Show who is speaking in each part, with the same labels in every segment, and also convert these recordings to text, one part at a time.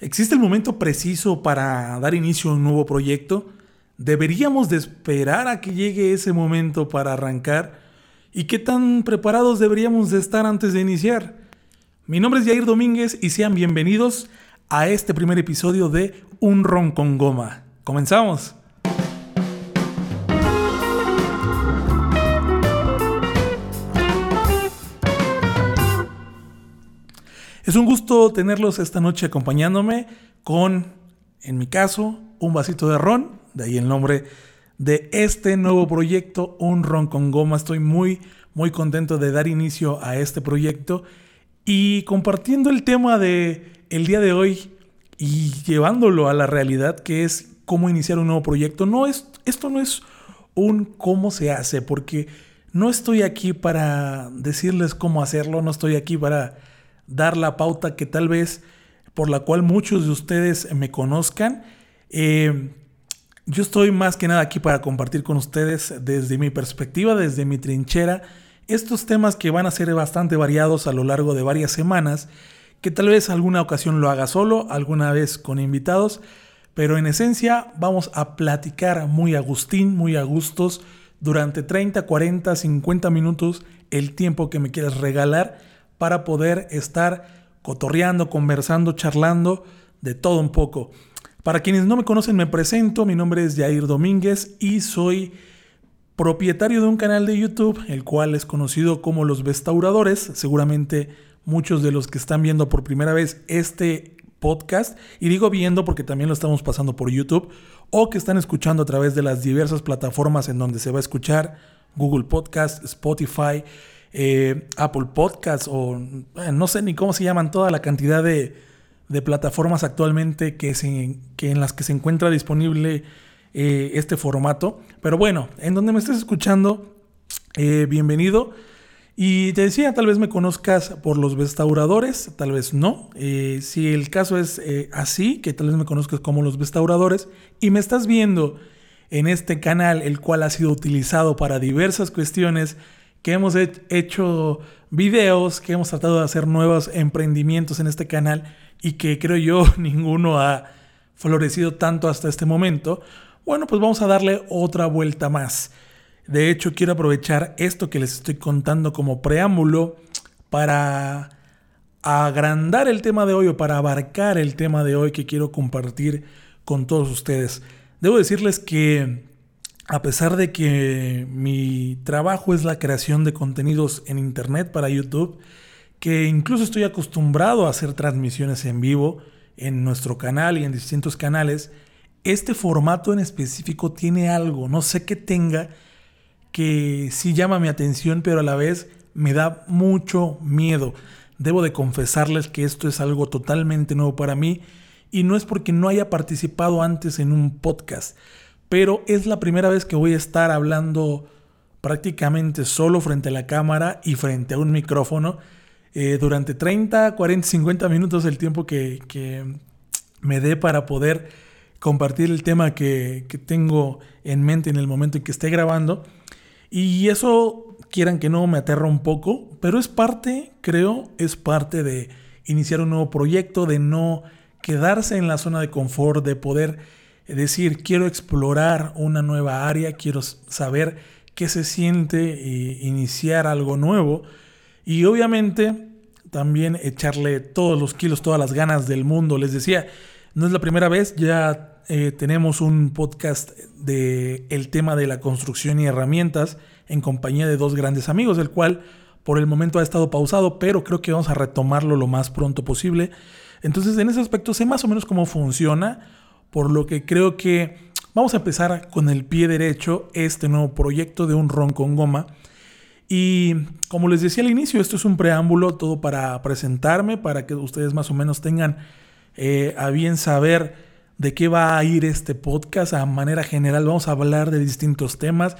Speaker 1: ¿Existe el momento preciso para dar inicio a un nuevo proyecto? ¿Deberíamos de esperar a que llegue ese momento para arrancar? ¿Y qué tan preparados deberíamos de estar antes de iniciar? Mi nombre es Jair Domínguez y sean bienvenidos a este primer episodio de Un Ron con Goma. ¡Comenzamos! Es un gusto tenerlos esta noche acompañándome con, en mi caso, un vasito de ron, de ahí el nombre de este nuevo proyecto, Un Ron con Goma. Estoy muy, muy contento de dar inicio a este proyecto y compartiendo el tema de el día de hoy y llevándolo a la realidad que es cómo iniciar un nuevo proyecto. No es, esto no es un cómo se hace, porque no estoy aquí para decirles cómo hacerlo, no estoy aquí para dar la pauta que tal vez por la cual muchos de ustedes me conozcan. Eh, yo estoy más que nada aquí para compartir con ustedes desde mi perspectiva, desde mi trinchera, estos temas que van a ser bastante variados a lo largo de varias semanas, que tal vez alguna ocasión lo haga solo, alguna vez con invitados, pero en esencia vamos a platicar muy agustín, muy a gustos, durante 30, 40, 50 minutos, el tiempo que me quieras regalar para poder estar cotorreando, conversando, charlando de todo un poco. Para quienes no me conocen, me presento. Mi nombre es Jair Domínguez y soy propietario de un canal de YouTube, el cual es conocido como Los Bestauradores. Seguramente muchos de los que están viendo por primera vez este podcast, y digo viendo porque también lo estamos pasando por YouTube, o que están escuchando a través de las diversas plataformas en donde se va a escuchar, Google Podcast, Spotify, eh, Apple Podcasts o eh, no sé ni cómo se llaman toda la cantidad de, plataformas actualmente que, que, en las que se encuentra disponible eh, este formato. Pero bueno, en donde me estés escuchando, bienvenido. Y te decía, tal vez me conozcas por los restauradores, tal vez no. si el caso es así, que tal vez me conozcas como los restauradores y me estás viendo en este canal, el cual ha sido utilizado para diversas cuestiones que hemos hecho videos, que hemos tratado de hacer nuevos emprendimientos en este canal y que creo yo ninguno ha florecido tanto hasta este momento, bueno, pues vamos a darle otra vuelta más. De hecho, quiero aprovechar esto que les estoy contando como preámbulo para agrandar el tema de hoy o para abarcar el tema de hoy que quiero compartir con todos ustedes. Debo decirles que a pesar de que mi trabajo es la creación de contenidos en Internet para YouTube, que incluso estoy acostumbrado a hacer transmisiones en vivo en nuestro canal y en distintos canales, este formato en específico tiene algo, no sé qué tenga, que sí llama mi atención, pero a la vez me da mucho miedo. Debo de confesarles que esto es algo totalmente nuevo para mí y no es porque no haya participado antes en un podcast pero es la primera vez que voy a estar hablando prácticamente solo frente a la cámara y frente a un micrófono eh, durante 30, 40, 50 minutos el tiempo que, me dé para poder compartir el tema que, que, tengo en mente en el momento en que esté grabando. Y eso, quieran que no, me aterra un poco, pero es parte, creo, es parte de iniciar un nuevo proyecto, de no quedarse en la zona de confort, de poder es decir, quiero explorar una nueva área, quiero saber qué se siente e iniciar algo nuevo y obviamente también echarle todos los kilos, todas las ganas del mundo. Les decía, no es la primera vez, ya eh, tenemos un podcast de el tema de la construcción y herramientas en compañía de dos grandes amigos, el cual por el momento ha estado pausado, pero creo que vamos a retomarlo lo más pronto posible. Entonces, en ese aspecto sé más o menos cómo funciona por lo que creo que vamos a empezar con el pie derecho este nuevo proyecto de un ron con goma. Y como les decía al inicio, esto es un preámbulo todo para presentarme, para que ustedes más o menos tengan eh, a bien saber de qué va a ir este podcast. A manera general vamos a hablar de distintos temas.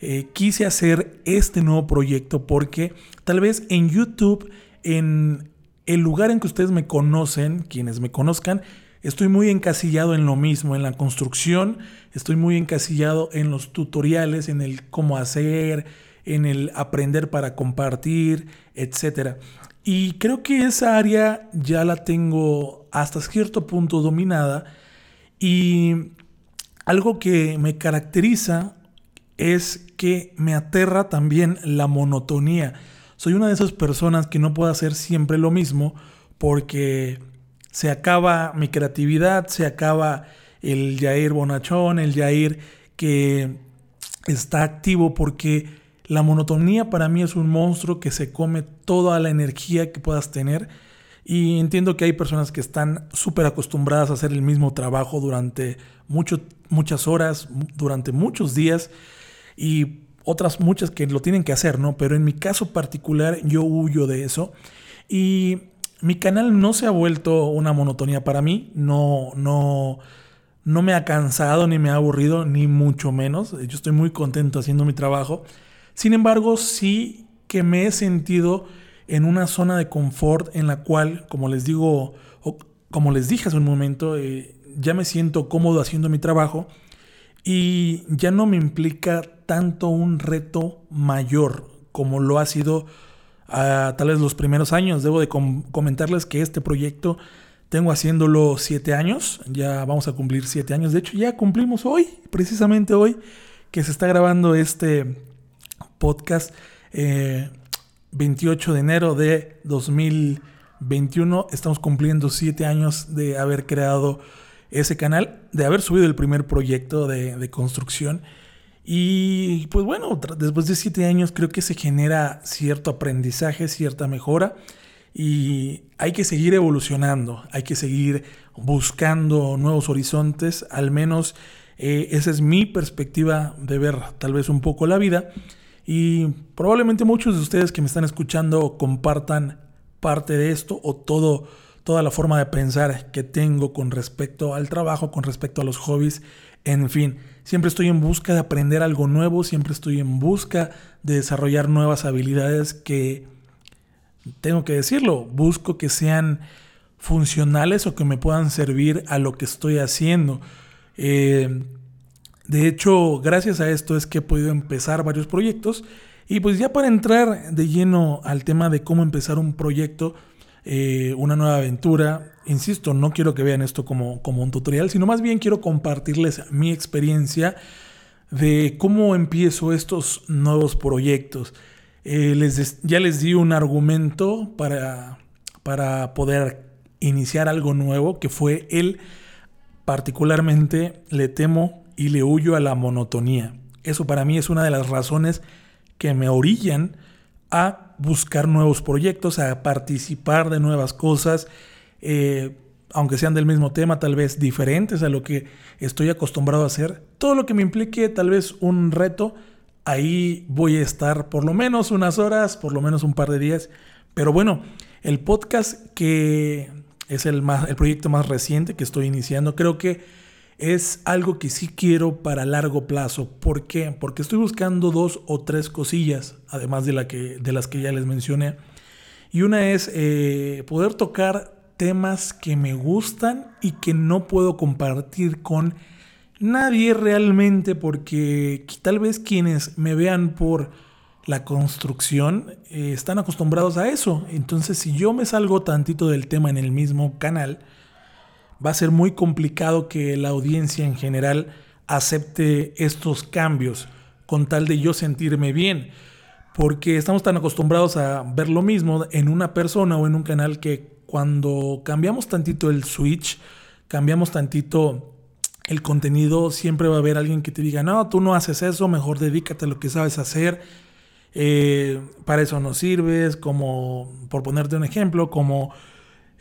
Speaker 1: Eh, quise hacer este nuevo proyecto porque tal vez en YouTube, en el lugar en que ustedes me conocen, quienes me conozcan, Estoy muy encasillado en lo mismo, en la construcción, estoy muy encasillado en los tutoriales, en el cómo hacer, en el aprender para compartir, etc. Y creo que esa área ya la tengo hasta cierto punto dominada. Y algo que me caracteriza es que me aterra también la monotonía. Soy una de esas personas que no puede hacer siempre lo mismo porque se acaba mi creatividad, se acaba el Jair bonachón, el Jair que está activo porque la monotonía para mí es un monstruo que se come toda la energía que puedas tener. Y entiendo que hay personas que están súper acostumbradas a hacer el mismo trabajo durante muchas horas, durante muchos días y otras muchas que lo tienen que hacer, ¿no? Pero en mi caso particular yo huyo de eso y mi canal no se ha vuelto una monotonía para mí, no, no, no me ha cansado ni me ha aburrido, ni mucho menos. Yo estoy muy contento haciendo mi trabajo. Sin embargo, sí que me he sentido en una zona de confort en la cual, como les digo, o como les dije hace un momento, eh, ya me siento cómodo haciendo mi trabajo y ya no me implica tanto un reto mayor como lo ha sido a tal vez los primeros años. Debo de comentarles que este proyecto tengo haciéndolo siete años, ya vamos a cumplir siete años. De hecho, ya cumplimos hoy, precisamente hoy, que se está grabando este podcast 28 eh, de enero de 2021. Estamos cumpliendo siete años de haber creado ese canal, de haber subido el primer proyecto de, construcción. Y pues bueno, después de siete años creo que se genera cierto aprendizaje, cierta mejora y hay que seguir evolucionando, hay que seguir buscando nuevos horizontes, al menos eh, esa es mi perspectiva de ver tal vez un poco la vida y probablemente muchos de ustedes que me están escuchando compartan parte de esto o todo, toda la forma de pensar que tengo con respecto al trabajo, con respecto a los hobbies. En fin, siempre estoy en busca de aprender algo nuevo, siempre estoy en busca de desarrollar nuevas habilidades que, tengo que decirlo, busco que sean funcionales o que me puedan servir a lo que estoy haciendo. Eh, de hecho, gracias a esto es que he podido empezar varios proyectos. Y pues ya para entrar de lleno al tema de cómo empezar un proyecto, eh, una nueva aventura, insisto, no quiero que vean esto como, como un tutorial, sino más bien quiero compartirles mi experiencia de cómo empiezo estos nuevos proyectos. Eh, les, ya les di un argumento para, para poder iniciar algo nuevo, que fue el particularmente le temo y le huyo a la monotonía. Eso para mí es una de las razones que me orillan a buscar nuevos proyectos, a participar de nuevas cosas, eh, aunque sean del mismo tema, tal vez diferentes a lo que estoy acostumbrado a hacer. Todo lo que me implique tal vez un reto, ahí voy a estar por lo menos unas horas, por lo menos un par de días. Pero bueno, el podcast que es el, más, el proyecto más reciente que estoy iniciando, creo que es algo que sí quiero para largo plazo. ¿Por qué? Porque estoy buscando dos o tres cosillas, además de, la que, de las que ya les mencioné. Y una es eh, poder tocar temas que me gustan y que no puedo compartir con nadie realmente porque tal vez quienes me vean por la construcción eh, están acostumbrados a eso. Entonces si yo me salgo tantito del tema en el mismo canal, va a ser muy complicado que la audiencia en general acepte estos cambios con tal de yo sentirme bien. Porque estamos tan acostumbrados a ver lo mismo en una persona o en un canal que cuando cambiamos tantito el switch, cambiamos tantito el contenido, siempre va a haber alguien que te diga, no, tú no haces eso, mejor dedícate a lo que sabes hacer. Eh, para eso no sirves, como, por ponerte un ejemplo, como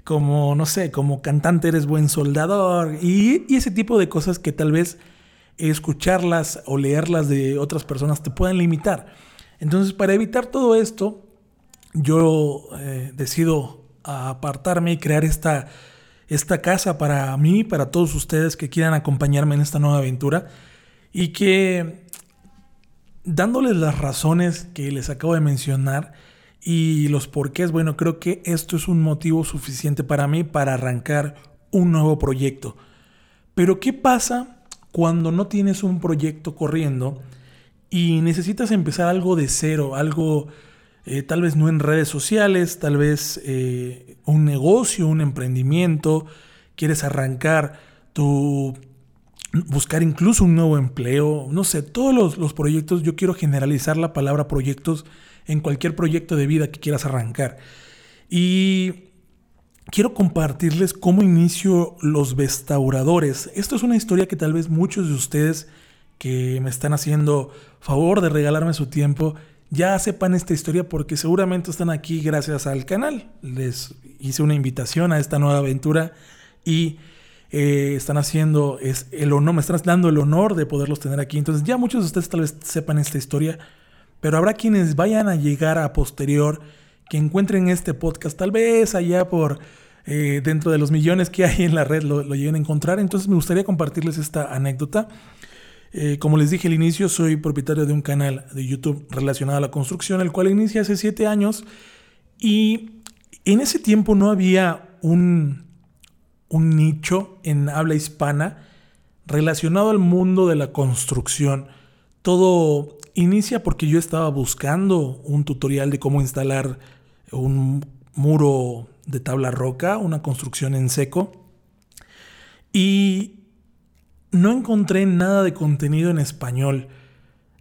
Speaker 1: como, no sé, como cantante eres buen soldador y, ese tipo de cosas que tal vez escucharlas o leerlas de otras personas te puedan limitar. Entonces, para evitar todo esto, yo eh, decido apartarme y crear esta, esta casa para mí, para todos ustedes que quieran acompañarme en esta nueva aventura y que dándoles las razones que les acabo de mencionar, y los porqués, bueno, creo que esto es un motivo suficiente para mí para arrancar un nuevo proyecto. Pero ¿qué pasa cuando no tienes un proyecto corriendo y necesitas empezar algo de cero, algo eh, tal vez no en redes sociales, tal vez eh, un negocio, un emprendimiento, quieres arrancar tu buscar incluso un nuevo empleo, no sé, todos los, los, proyectos, yo quiero generalizar la palabra proyectos en cualquier proyecto de vida que quieras arrancar. Y quiero compartirles cómo inicio los restauradores. Esto es una historia que tal vez muchos de ustedes que me están haciendo favor de regalarme su tiempo ya sepan esta historia porque seguramente están aquí gracias al canal. Les hice una invitación a esta nueva aventura y eh, están haciendo es el honor, me están dando el honor de poderlos tener aquí. Entonces ya muchos de ustedes tal vez sepan esta historia, pero habrá quienes vayan a llegar a posterior que encuentren este podcast, tal vez allá por eh, dentro de los millones que hay en la red lo, lleguen a encontrar. Entonces me gustaría compartirles esta anécdota. Eh, como les dije al inicio, soy propietario de un canal de YouTube relacionado a la construcción, el cual inicia hace siete años. Y en ese tiempo no había un, un nicho en habla hispana relacionado al mundo de la construcción. Todo inicia porque yo estaba buscando un tutorial de cómo instalar un muro de tabla roca, una construcción en seco. Y no encontré nada de contenido en español.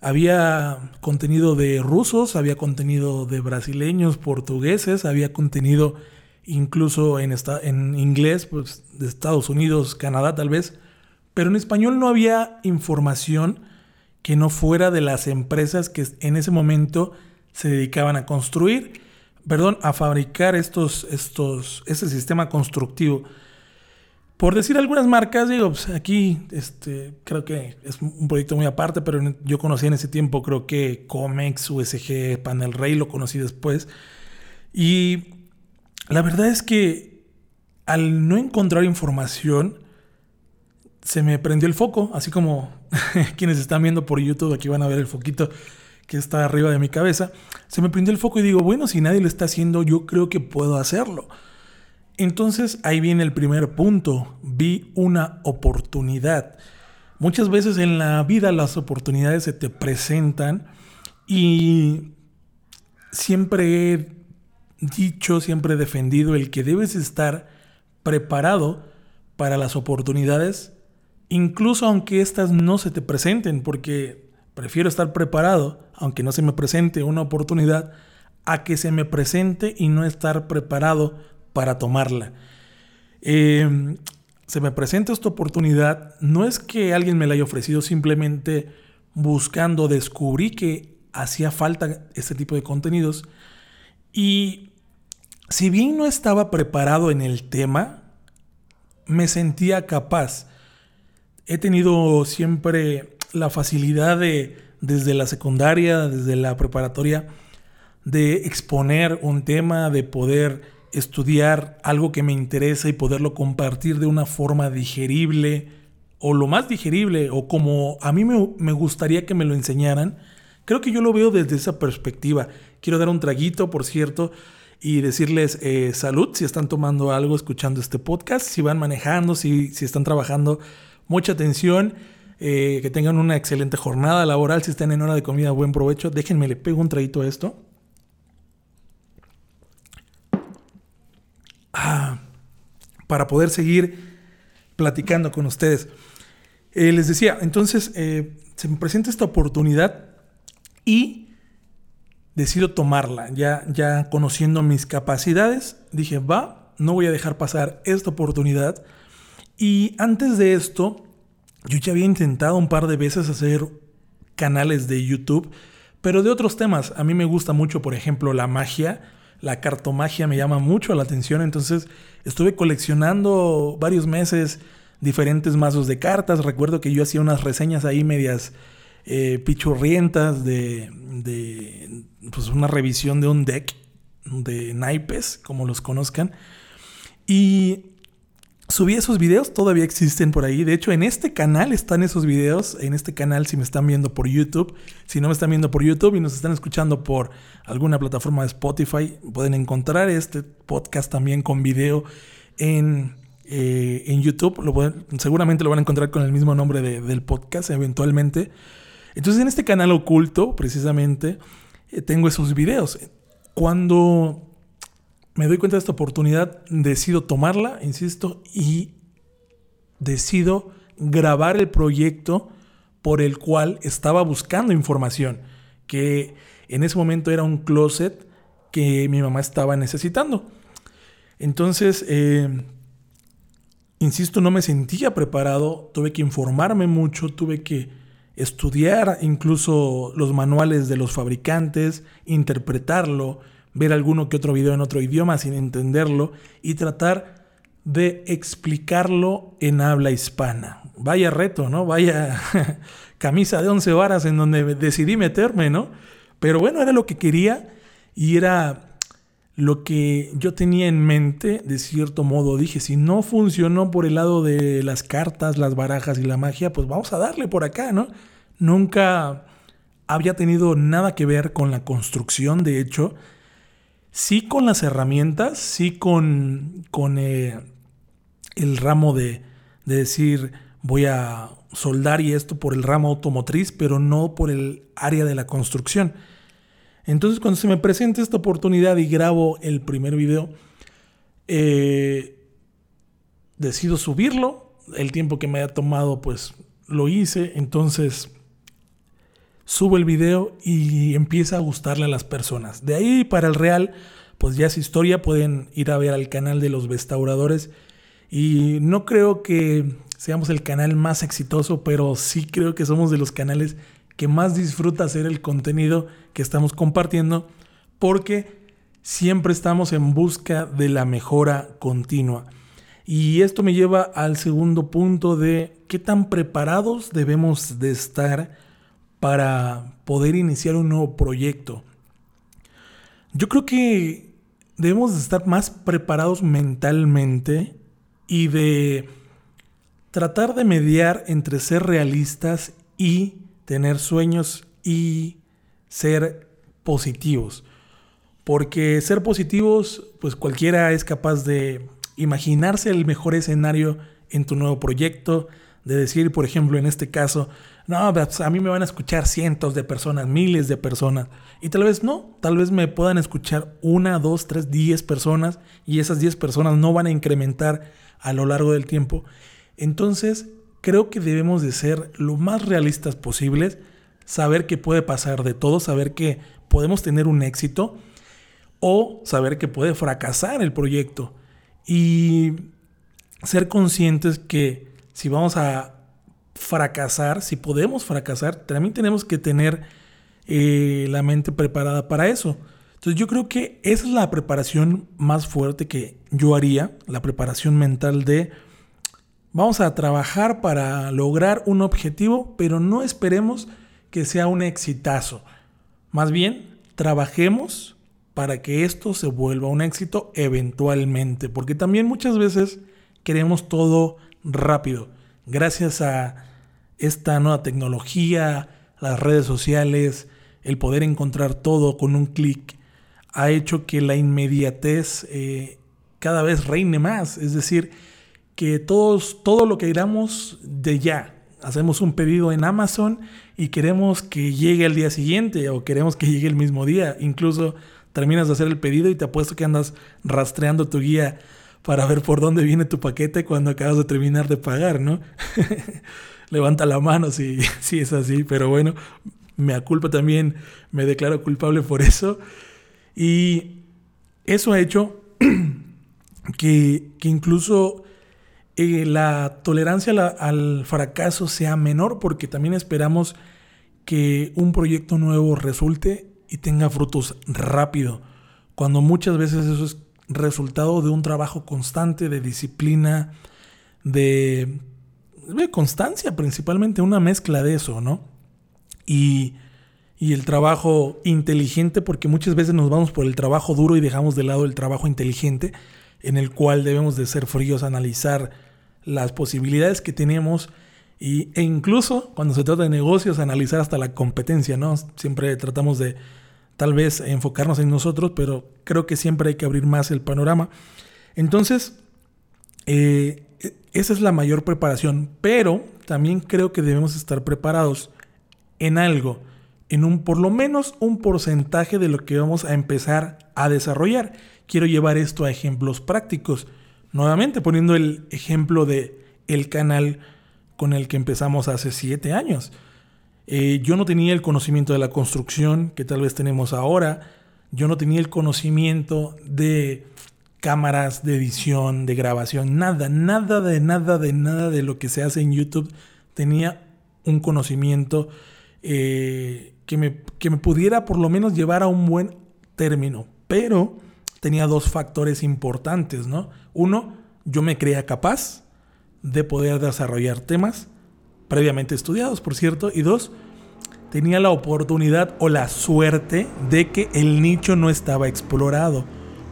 Speaker 1: Había contenido de rusos, había contenido de brasileños, portugueses, había contenido incluso en, en inglés, pues de Estados Unidos, Canadá tal vez, pero en español no había información que no fuera de las empresas que en ese momento se dedicaban a construir perdón, a fabricar estos, estos, este sistema constructivo. Por decir algunas marcas, digo, pues aquí este, creo que es un proyecto muy aparte, pero yo conocí en ese tiempo, creo que Comex, USG, Panel Rey, lo conocí después. Y la verdad es que al no encontrar información, se me prendió el foco, así como quienes están viendo por YouTube, aquí van a ver el foquito que está arriba de mi cabeza, se me prendió el foco y digo, bueno, si nadie lo está haciendo, yo creo que puedo hacerlo. Entonces ahí viene el primer punto, vi una oportunidad. Muchas veces en la vida las oportunidades se te presentan y siempre he dicho, siempre he defendido el que debes estar preparado para las oportunidades, incluso aunque éstas no se te presenten, porque Prefiero estar preparado, aunque no se me presente una oportunidad, a que se me presente y no estar preparado para tomarla. Em, se me presenta esta oportunidad, no es que alguien me la haya ofrecido simplemente buscando, descubrí que hacía falta este tipo de contenidos y si bien no estaba preparado en el tema, me sentía capaz. He tenido siempre la facilidad de, desde la secundaria, desde la preparatoria, de exponer un tema, de poder estudiar algo que me interesa y poderlo compartir de una forma digerible o lo más digerible o como a mí me, gustaría que me lo enseñaran. Creo que yo lo veo desde esa perspectiva. Quiero dar un traguito, por cierto, y decirles eh, salud si están tomando algo escuchando este podcast, si van manejando, si, si están trabajando, mucha atención. Eh, que tengan una excelente jornada laboral. Si están en hora de comida, buen provecho. Déjenme, le pego un traguito a esto. Ah, para poder seguir platicando con ustedes. Eh, les decía, entonces eh, se me presenta esta oportunidad y decido tomarla. Ya, ya conociendo mis capacidades, dije, va, no voy a dejar pasar esta oportunidad. Y antes de esto, yo ya había intentado un par de veces hacer canales de YouTube, pero de otros temas. A mí me gusta mucho, por ejemplo, la magia. La cartomagia me llama mucho la atención, entonces estuve coleccionando varios meses diferentes mazos de cartas. Recuerdo que yo hacía unas reseñas ahí medias eh, pichurrientas de, de pues una revisión de un deck de naipes, como los conozcan. Y Subí esos videos, todavía existen por ahí. De hecho, en este canal están esos videos. En este canal, si me están viendo por YouTube, si no me están viendo por YouTube y nos están escuchando por alguna plataforma de Spotify, pueden encontrar este podcast también con video en, eh, en YouTube. Seguramente lo van a encontrar con el mismo nombre del podcast eventualmente. Entonces, en este canal oculto, precisamente, eh, tengo esos videos. Cuando me doy cuenta de esta oportunidad, decido tomarla, insisto, y decido grabar el proyecto por el cual estaba buscando información, que en ese momento era un closet que mi mamá estaba necesitando. Entonces, eh, insisto, no me sentía preparado, tuve que informarme mucho, tuve que estudiar incluso los manuales de los fabricantes, interpretarlo, ver alguno que otro video en otro idioma sin entenderlo y tratar de explicarlo en habla hispana. Vaya reto, ¿no? Vaya camisa de once varas en donde decidí meterme, ¿no? Pero bueno, era lo que quería y era lo que yo tenía en mente, de cierto modo, dije, si no funcionó por el lado de las cartas, las barajas y la magia, pues vamos a darle por acá, ¿no? Nunca había tenido nada que ver con la construcción, de hecho, sí con las herramientas, sí con, con eh, el ramo de, de decir, voy a soldar y esto por el ramo automotriz, pero no por el área de la construcción. Entonces cuando se me presenta esta oportunidad y grabo el primer video, eh, decido subirlo. El tiempo que me haya tomado, pues lo hice. Entonces subo el video y empieza a gustarle a las personas. De ahí para el real, pues ya es historia. Pueden ir a ver al canal de los restauradores. Y no creo que seamos el canal más exitoso, pero sí creo que somos de los canales que más disfruta hacer el contenido que estamos compartiendo porque siempre estamos en busca de la mejora continua. Y esto me lleva al segundo punto de qué tan preparados debemos de estar para poder iniciar un nuevo proyecto. Yo creo que debemos de estar más preparados mentalmente y de tratar de mediar entre ser realistas y tener sueños y ser positivos. Porque ser positivos, pues cualquiera es capaz de imaginarse el mejor escenario en tu nuevo proyecto, de decir, por ejemplo, en este caso, no, pues, a mí me van a escuchar cientos de personas, miles de personas. Y tal vez no, tal vez me puedan escuchar una, dos, tres, diez personas y esas diez personas no van a incrementar a lo largo del tiempo. Entonces, creo que debemos de ser lo más realistas posibles, saber que puede pasar de todo, saber que podemos tener un éxito o saber que puede fracasar el proyecto y ser conscientes que si vamos a fracasar, si podemos fracasar, también tenemos que tener eh, la mente preparada para eso. Entonces yo creo que esa es la preparación más fuerte que yo haría, la preparación mental de Vamos a trabajar para lograr un objetivo, pero no esperemos que sea un exitazo. Más bien, trabajemos para que esto se vuelva un éxito eventualmente, porque también muchas veces queremos todo rápido. Gracias a esta nueva tecnología, las redes sociales, el poder encontrar todo con un clic, ha hecho que la inmediatez eh, cada vez reine más. Es decir, que todos, todo lo que queramos de ya. Hacemos un pedido en Amazon y queremos que llegue al día siguiente o queremos que llegue el mismo día. Incluso terminas de hacer el pedido y te apuesto que andas rastreando tu guía para ver por dónde viene tu paquete cuando acabas de terminar de pagar, ¿no? Levanta la mano si, si es así, pero bueno, me culpa también, me declaro culpable por eso. Y eso ha hecho que, que incluso eh, la tolerancia al fracaso sea menor porque también esperamos que un proyecto nuevo resulte y tenga frutos rápido, cuando muchas veces eso es resultado de un trabajo constante, de disciplina, de, constancia principalmente, una mezcla de eso, ¿no? Y, y el trabajo inteligente, porque muchas veces nos vamos por el trabajo duro y dejamos de lado el trabajo inteligente, en el cual debemos de ser fríos, analizar las posibilidades que tenemos y, e incluso cuando se trata de negocios, analizar hasta la competencia, ¿no? Siempre tratamos de tal vez enfocarnos en nosotros, pero creo que siempre hay que abrir más el panorama. Entonces, eh, esa es la mayor preparación, pero también creo que debemos estar preparados en algo en un por lo menos un porcentaje de lo que vamos a empezar a desarrollar. Quiero llevar esto a ejemplos prácticos. Nuevamente poniendo el ejemplo de el canal con el que empezamos hace siete años. Eh, yo no tenía el conocimiento de la construcción que tal vez tenemos ahora. Yo no tenía el conocimiento de cámaras de edición, de grabación, nada, nada de nada de nada de lo que se hace en YouTube. Tenía un conocimiento eh, que, me, que me pudiera por lo menos llevar a un buen término. Pero tenía dos factores importantes, ¿no? Uno, yo me creía capaz de poder desarrollar temas previamente estudiados, por cierto. Y dos, tenía la oportunidad o la suerte de que el nicho no estaba explorado.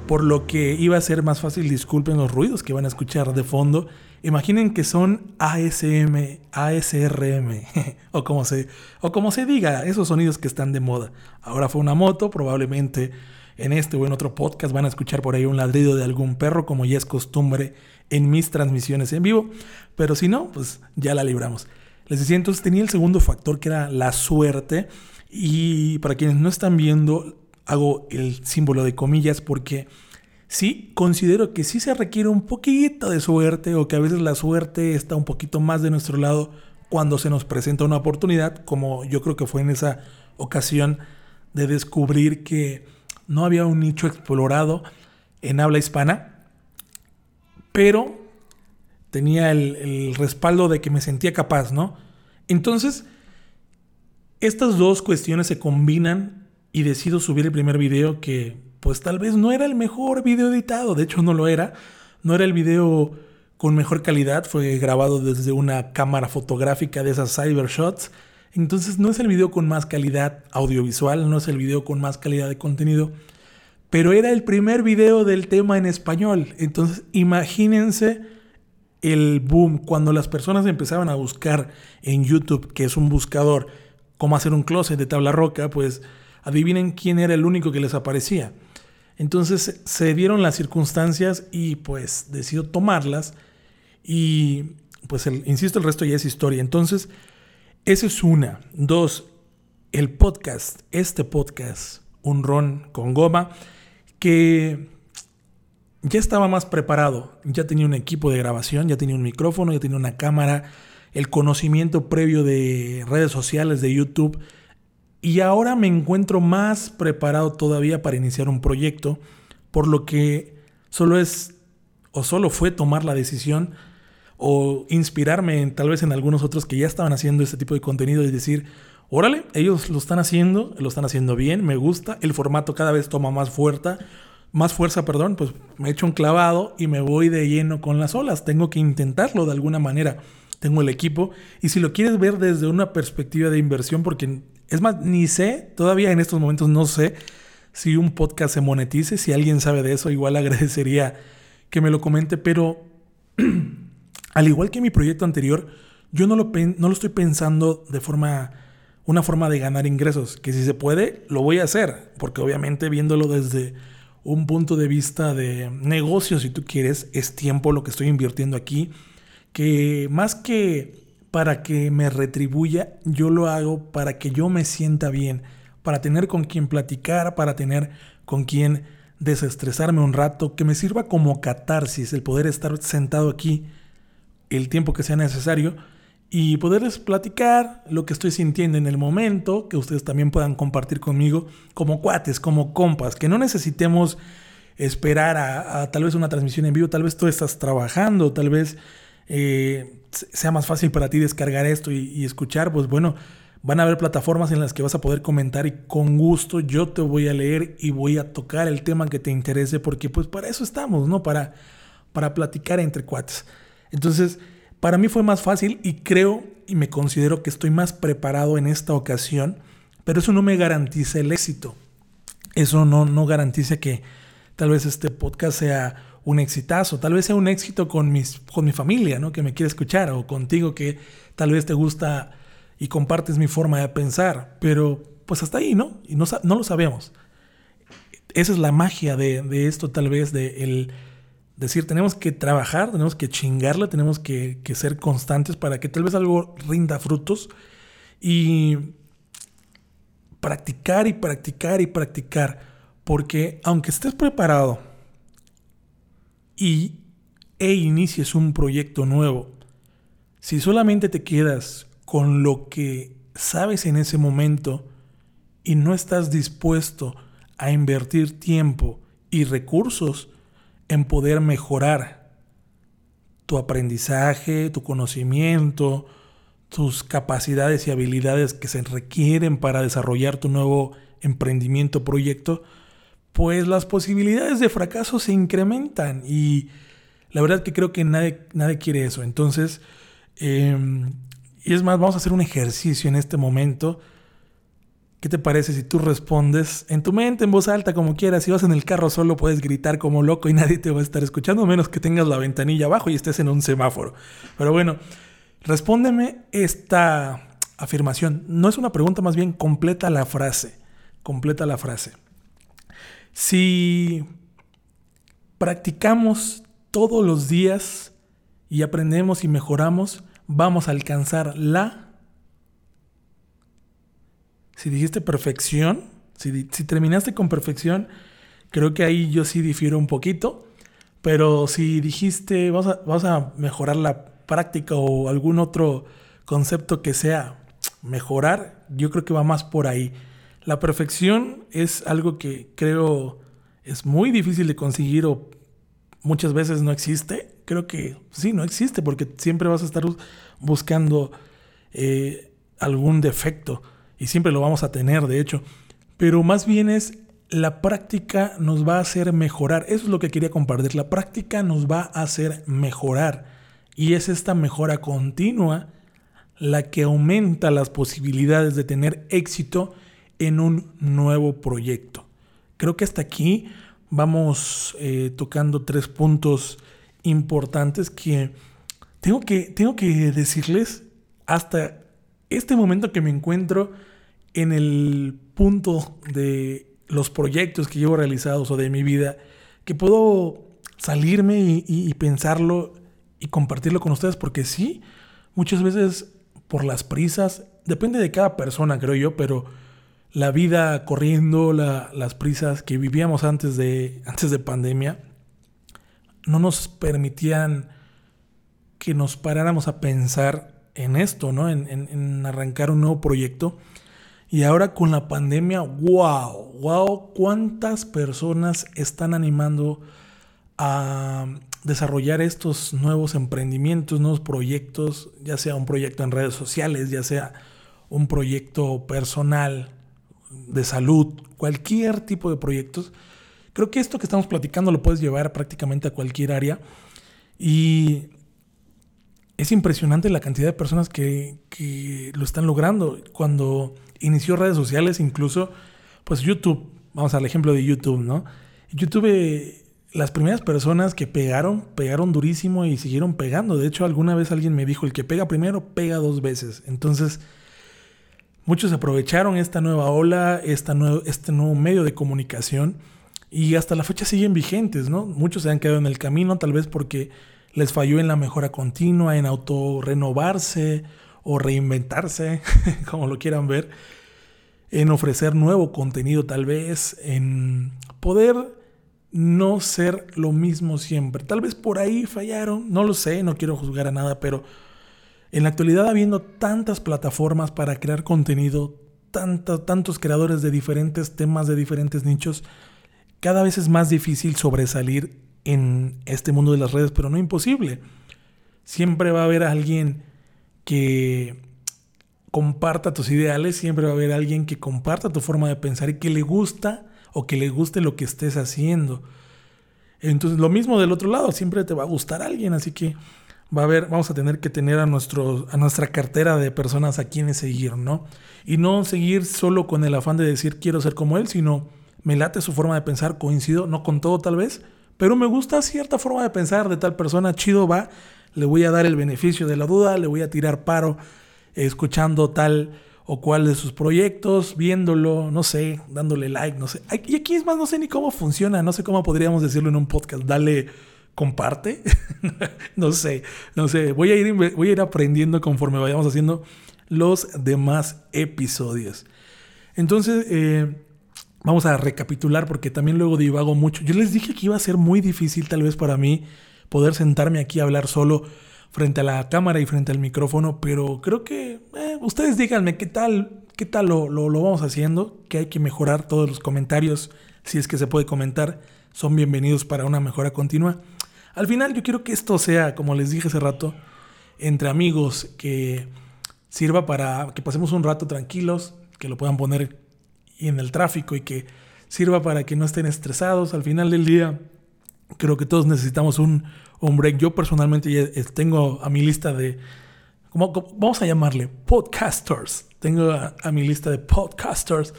Speaker 1: Por lo que iba a ser más fácil, disculpen los ruidos que van a escuchar de fondo. Imaginen que son ASM, ASRM, o como, se, o como se diga, esos sonidos que están de moda. Ahora fue una moto, probablemente en este o en otro podcast van a escuchar por ahí un ladrido de algún perro, como ya es costumbre en mis transmisiones en vivo. Pero si no, pues ya la libramos. Les decía, entonces tenía el segundo factor que era la suerte. Y para quienes no están viendo, hago el símbolo de comillas porque sí considero que sí se requiere un poquito de suerte o que a veces la suerte está un poquito más de nuestro lado cuando se nos presenta una oportunidad, como yo creo que fue en esa ocasión de descubrir que no había un nicho explorado en habla hispana, pero tenía el, respaldo de que me sentía capaz, ¿no? Entonces, estas dos cuestiones se combinan y decido subir el primer video que pues tal vez no era el mejor video editado, de hecho no lo era, no era el video con mejor calidad, fue grabado desde una cámara fotográfica de esas Cybershots, entonces no es el video con más calidad audiovisual, no es el video con más calidad de contenido, pero era el primer video del tema en español, entonces imagínense el boom, cuando las personas empezaban a buscar en YouTube, que es un buscador, cómo hacer un closet de tabla roca, pues adivinen quién era el único que les aparecía. Entonces se dieron las circunstancias y pues decido tomarlas y pues insisto, el resto ya es historia. Entonces, esa es una. Dos, el podcast, este podcast, un ron con goma, que ya estaba más preparado, ya tenía un equipo de grabación, ya tenía un micrófono, ya tenía una cámara, el conocimiento previo de redes sociales, de YouTube, y ahora me encuentro más preparado todavía para iniciar un proyecto, por lo que solo es o solo fue tomar la decisión o inspirarme tal vez en algunos otros que ya estaban haciendo este tipo de contenido y decir, órale, ellos lo están haciendo, lo están haciendo bien, me gusta, el formato cada vez toma más fuerza, más fuerza, perdón, pues me echo un clavado y me voy de lleno con las olas. Tengo que intentarlo de alguna manera. Tengo el equipo. Y si lo quieres ver desde una perspectiva de inversión, porque es más, ni sé, todavía en estos momentos no sé si un podcast se monetice. Si alguien sabe de eso, igual agradecería que me lo comente. Pero al igual que mi proyecto anterior, yo no lo, no lo estoy pensando de forma una forma de ganar ingresos, que si se puede, lo voy a hacer, porque obviamente viéndolo desde un punto de vista de negocio, si tú quieres, es tiempo lo que estoy invirtiendo aquí, que más que para que me retribuya, yo lo hago para que yo me sienta bien, para tener con quien platicar, para tener con quien desestresarme un rato, que me sirva como catarsis el poder estar sentado aquí el tiempo que sea necesario y poderles platicar lo que estoy sintiendo en el momento, que ustedes también puedan compartir conmigo como cuates, como compas, que no necesitemos esperar a, tal vez una transmisión en vivo, tal vez tú estás trabajando, tal vez eh, sea más fácil para ti descargar esto y, y escuchar, pues bueno, van a haber plataformas en las que vas a poder comentar y con gusto yo te voy a leer y voy a tocar el tema que te interese, porque pues para eso estamos, ¿no? Para, para platicar entre cuates. Entonces, para mí fue más fácil y creo y me considero que estoy más preparado en esta ocasión, pero eso no me garantiza el éxito. Eso no, no garantiza que tal vez este podcast sea un exitazo, tal vez sea un éxito con, mis, con mi familia, ¿no? que me quiere escuchar, o contigo que tal vez te gusta y compartes mi forma de pensar, pero pues hasta ahí, ¿no? Y no, no lo sabemos. Esa es la magia de, de esto, tal vez, de el decir, tenemos que trabajar, tenemos que chingarla, tenemos que, ser constantes para que tal vez algo rinda frutos. Y practicar y practicar y practicar. Porque aunque estés preparado y e inicies un proyecto nuevo, si solamente te quedas con lo que sabes en ese momento y no estás dispuesto a invertir tiempo y recursos en poder mejorar tu aprendizaje, tu conocimiento, tus capacidades y habilidades que se requieren para desarrollar tu nuevo emprendimiento, proyecto, pues las posibilidades de fracaso se incrementan y la verdad que creo que nadie, nadie quiere eso. Entonces, em, y es más, vamos a hacer un ejercicio en este momento. ¿Qué te parece si tú respondes en tu mente, en voz alta, como quieras? Si vas en el carro solo puedes gritar como loco y nadie te va a estar escuchando, menos que tengas la ventanilla abajo y estés en un semáforo. Pero bueno, Respóndeme esta afirmación. No es una pregunta, más bien completa la frase. Completa la frase. Si practicamos todos los días y aprendemos y mejoramos, vamos a alcanzar la... Si dijiste perfección, si, terminaste con perfección, creo que ahí yo sí difiero un poquito. Pero si dijiste, a, vamos a mejorar la práctica o algún otro concepto que sea mejorar, yo creo que va más por ahí. La perfección es algo que creo es muy difícil de conseguir o muchas veces no existe. Creo que sí, no existe porque siempre vas a estar buscando eh, algún defecto y siempre lo vamos a tener, de hecho. Pero más bien es la práctica nos va a hacer mejorar. Eso es lo que quería compartir. La práctica nos va a hacer mejorar. Y es esta mejora continua la que aumenta las posibilidades de tener éxito en un nuevo proyecto. Creo que hasta aquí vamos eh, tocando tres puntos importantes que tengo, que tengo que decirles hasta este momento que me encuentro en el punto de los proyectos que llevo realizados o de mi vida, que puedo salirme y pensarlo y compartirlo con ustedes porque sí, muchas veces por las prisas, depende de cada persona creo yo, pero la vida corriendo, las prisas que vivíamos antes de, antes de pandemia, no nos permitían que nos paráramos a pensar en esto, ¿no? En, en, arrancar un nuevo proyecto. Y ahora con la pandemia, wow, wow, cuántas personas están animando a desarrollar estos nuevos emprendimientos, nuevos proyectos, ya sea un proyecto en redes sociales, ya sea un proyecto personal, de salud, cualquier tipo de proyectos. Creo que esto que estamos platicando lo puedes llevar prácticamente a cualquier área y es impresionante la cantidad de personas que, que lo están logrando. Cuando inició redes sociales, incluso, pues YouTube, vamos al ejemplo de YouTube, ¿no? YouTube las primeras personas que pegaron, pegaron durísimo y siguieron pegando. De hecho, alguna vez alguien me dijo, el que pega primero, pega dos veces. Entonces, muchos aprovecharon esta nueva ola, esta este nuevo medio de comunicación y hasta la fecha siguen vigentes, ¿no? Muchos se han quedado en el camino, tal vez porque les falló en la mejora continua, en autorrenovarse o reinventarse, como lo quieran ver, en ofrecer nuevo contenido tal vez, en poder no ser lo mismo siempre. Tal vez por ahí fallaron, no lo sé, no quiero juzgar a nada, pero en la actualidad habiendo tantas plataformas para crear contenido, tantos creadores de diferentes temas, de diferentes nichos, cada vez es más difícil sobresalir en este mundo de las redes, pero no imposible. Siempre va a haber alguien que comparta tus ideales, siempre va a haber alguien que comparta tu forma de pensar y que le gusta o que le guste lo que estés haciendo. Entonces, lo mismo del otro lado, siempre te va a gustar alguien, así que va a haber, vamos a tener que tener a, nuestro, a nuestra cartera de personas a quienes seguir, ¿no? Y no seguir solo con el afán de decir quiero ser como él, sino me late su forma de pensar, coincido, no con todo tal vez, pero me gusta cierta forma de pensar de tal persona, chido va, le voy a dar el beneficio de la duda, le voy a tirar paro escuchando tal o cuál de sus proyectos, viéndolo, no sé, dándole like, no sé. Y aquí es más, no sé ni cómo funciona, no sé cómo podríamos decirlo en un podcast, dale comparte, no sé, no sé, voy a, ir, voy a ir aprendiendo conforme vayamos haciendo los demás episodios. Entonces, eh, vamos a recapitular porque también luego divago mucho. Yo les dije que iba a ser muy difícil tal vez para mí poder sentarme aquí a hablar solo frente a la cámara y frente al micrófono, pero creo que eh, ustedes díganme qué tal, qué tal lo, lo, lo vamos haciendo, que hay que mejorar todos los comentarios, si es que se puede comentar, son bienvenidos para una mejora continua. Al final yo quiero que esto sea, como les dije hace rato, entre amigos, que sirva para que pasemos un rato tranquilos, que lo puedan poner en el tráfico y que sirva para que no estén estresados. Al final del día, creo que todos necesitamos un, un break. Yo personalmente ya tengo a mi lista de, ¿cómo, vamos a llamarle? Podcasters. Tengo a, mi lista de podcasters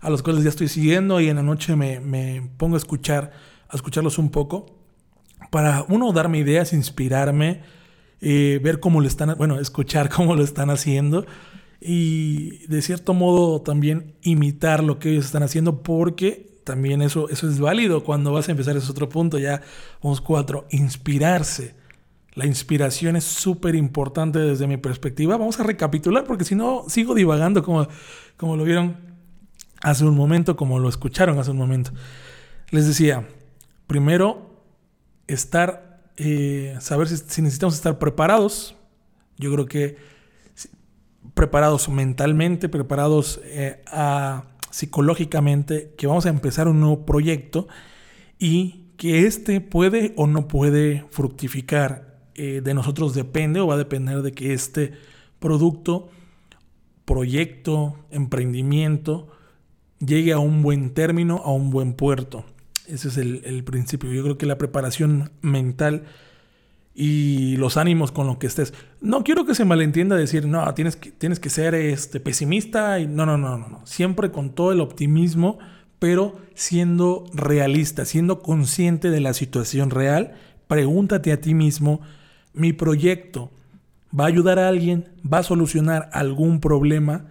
Speaker 1: a los cuales ya estoy siguiendo y en la noche me, me pongo a escuchar, a escucharlos un poco para uno darme ideas, inspirarme, eh, ver cómo lo están, bueno, escuchar cómo lo están haciendo y de cierto modo también imitar lo que ellos están haciendo porque también eso, eso es válido cuando vas a empezar, es otro punto, ya vamos cuatro, inspirarse. La inspiración es súper importante desde mi perspectiva. Vamos a recapitular porque si no sigo divagando como, como lo vieron hace un momento, como lo escucharon hace un momento. Les decía, primero estar, eh, saber si, necesitamos estar preparados. Yo creo que preparados mentalmente, preparados eh, psicológicamente, que vamos a empezar un nuevo proyecto y que este puede o no puede fructificar. Eh, de nosotros depende o va a depender de que este producto, proyecto, emprendimiento, llegue a un buen término, a un buen puerto. Ese es el, principio. Yo creo que la preparación mental y los ánimos con lo que estés. No quiero que se malentienda decir, no, tienes que, tienes que ser este, pesimista. Y, no, no, no, no, no. Siempre con todo el optimismo, pero siendo realista, siendo consciente de la situación real. Pregúntate a ti mismo, mi proyecto va a ayudar a alguien, va a solucionar algún problema,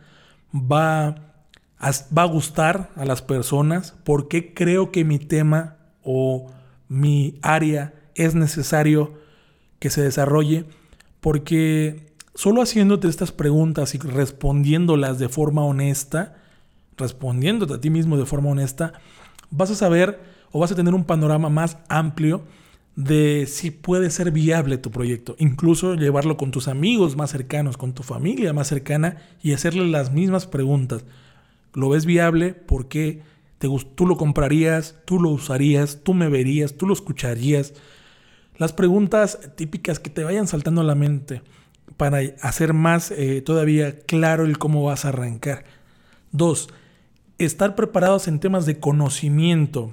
Speaker 1: va va a gustar a las personas, por qué creo que mi tema o mi área es necesario que se desarrolle, porque solo haciéndote estas preguntas y respondiéndolas de forma honesta, respondiéndote a ti mismo de forma honesta, vas a saber o vas a tener un panorama más amplio de si puede ser viable tu proyecto, incluso llevarlo con tus amigos más cercanos, con tu familia más cercana y hacerle las mismas preguntas lo ves viable, por qué te, tú lo comprarías, tú lo usarías, tú me verías, tú lo escucharías. Las preguntas típicas que te vayan saltando a la mente para hacer más eh, todavía claro el cómo vas a arrancar. Dos, estar preparados en temas de conocimiento.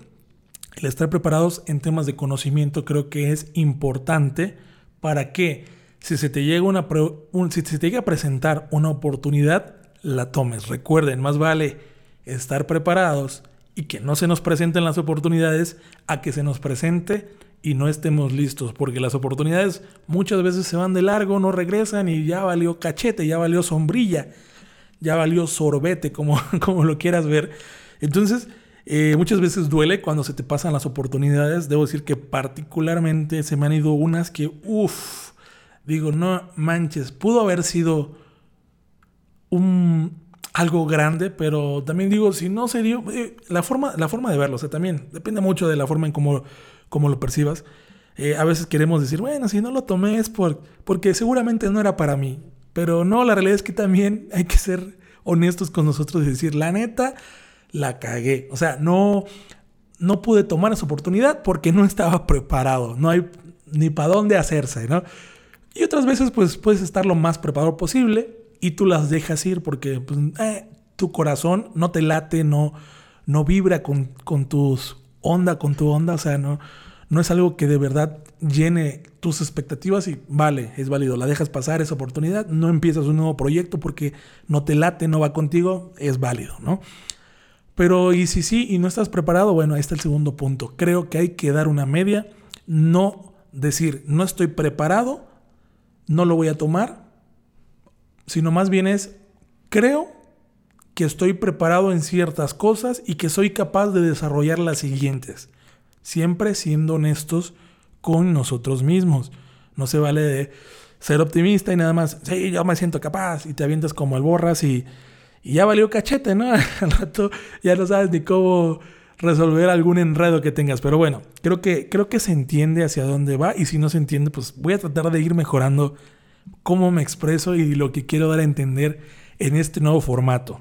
Speaker 1: El estar preparados en temas de conocimiento creo que es importante para que si se te llega, una, si se te llega a presentar una oportunidad, la tomes. Recuerden, más vale estar preparados y que no se nos presenten las oportunidades a que se nos presente y no estemos listos, porque las oportunidades muchas veces se van de largo, no regresan y ya valió cachete, ya valió sombrilla, ya valió sorbete, como, como lo quieras ver. Entonces, eh, muchas veces duele cuando se te pasan las oportunidades. Debo decir que particularmente se me han ido unas que, uff, digo, no manches, pudo haber sido un, algo grande, pero también digo, si no se dio, eh, la, forma, la forma de verlo, o sea, también depende mucho de la forma en cómo, cómo lo percibas. Eh, a veces queremos decir, bueno, si no lo tomé es por, porque seguramente no era para mí. Pero no, la realidad es que también hay que ser honestos con nosotros y decir, la neta, la cagué. O sea, no, no pude tomar esa oportunidad porque no estaba preparado. No hay ni para dónde hacerse, ¿no? Y otras veces, pues puedes estar lo más preparado posible y tú las dejas ir porque pues, eh, tu corazón no te late, no, no vibra con, con tus onda, con tu onda, o sea, no, no es algo que de verdad llene tus expectativas y vale, es válido, la dejas pasar esa oportunidad, no empiezas un nuevo proyecto porque no te late, no va contigo, es válido, ¿no? Pero y si sí y no estás preparado, bueno, ahí está el segundo punto. Creo que hay que dar una media, no decir, no estoy preparado, no lo voy a tomar, sino más bien es, creo que estoy preparado en ciertas cosas y que soy capaz de desarrollar las siguientes, siempre siendo honestos con nosotros mismos. No se vale de ser optimista y nada más, sí, yo me siento capaz y te avientas como el borras y, y ya valió cachete, ¿no? Al rato ya no sabes ni cómo resolver algún enredo que tengas. Pero bueno, creo que, creo que se entiende hacia dónde va y si no se entiende, pues voy a tratar de ir mejorando cómo me expreso y lo que quiero dar a entender en este nuevo formato.